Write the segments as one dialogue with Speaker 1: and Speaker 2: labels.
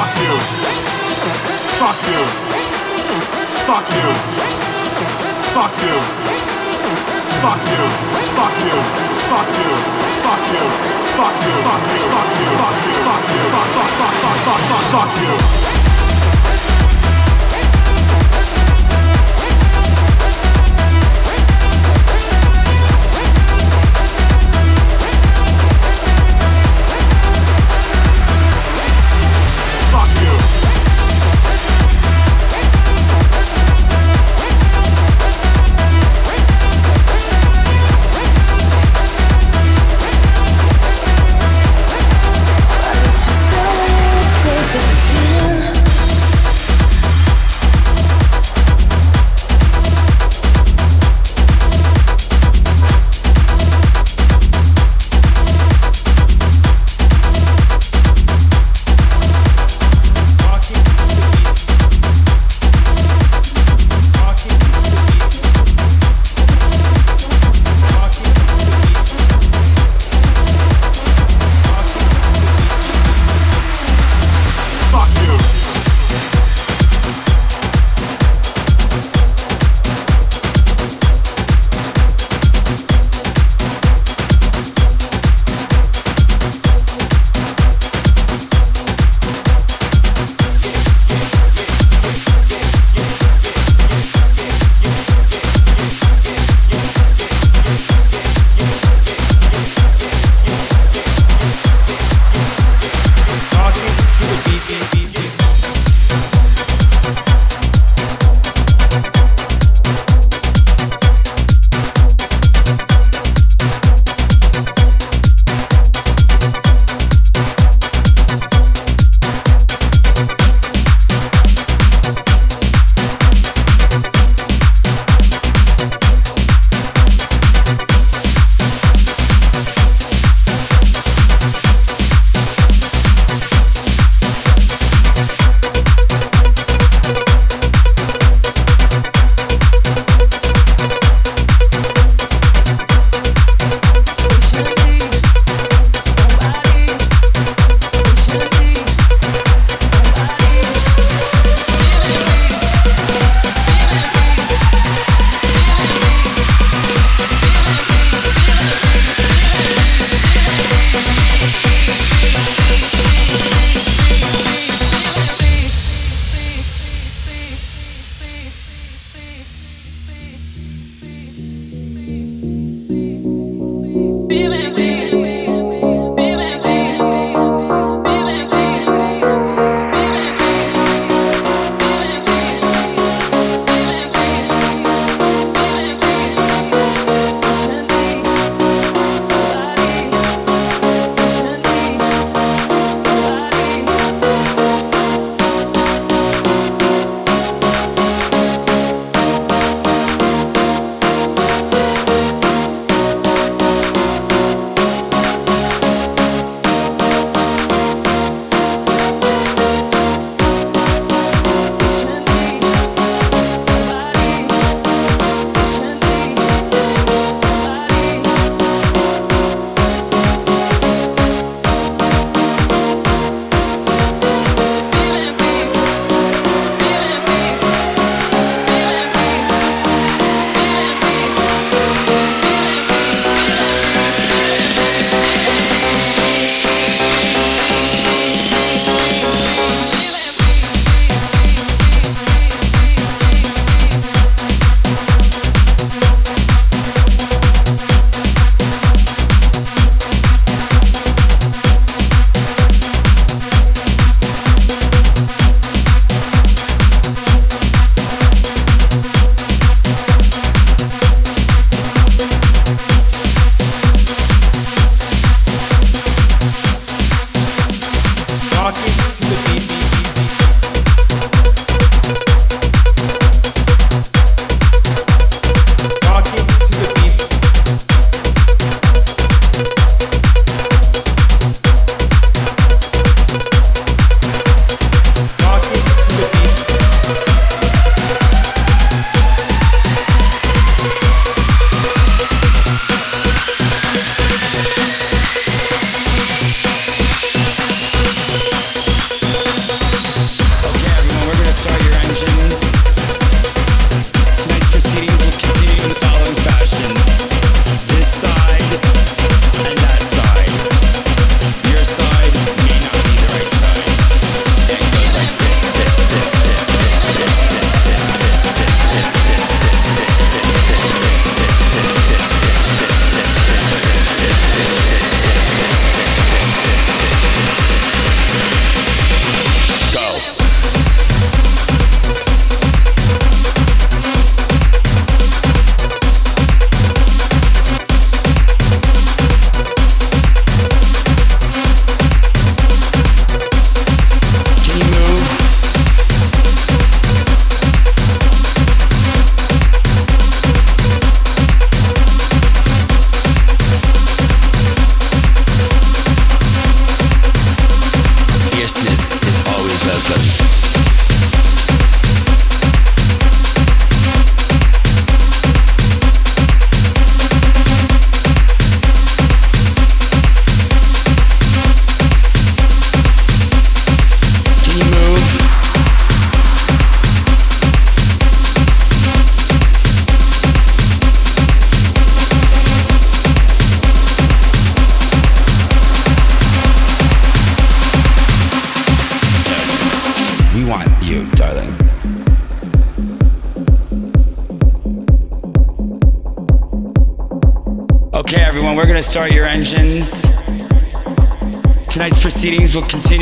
Speaker 1: Fuck you. Fuck you. Fuck you. Fuck you. Fuck you. Fuck you. Fuck you. Fuck you. Fuck you. Fuck you. Fuck you. Fuck you. Fuck you. Fuck you. Fuck you. Fuck you.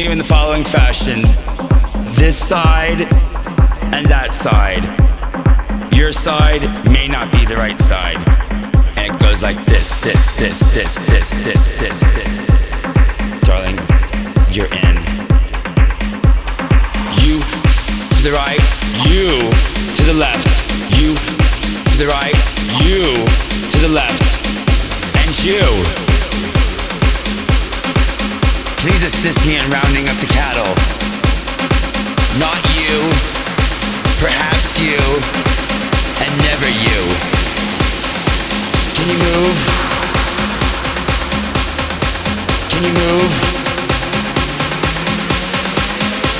Speaker 2: Continue in the following fashion this side and that side. Your side may not be the right side. And it goes like this, this, this, this, this, this, this, this. Darling, you're in. You to the right, you to the left, you to the right, you to the left, and you. Please assist me in rounding up the cattle. Not you, perhaps you, and never you. Can you move? Can you move?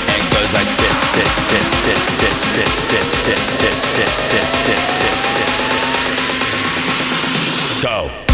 Speaker 2: And it goes like this, this, this, this, this, this, this, this, this, this, this, this, this, this. Go.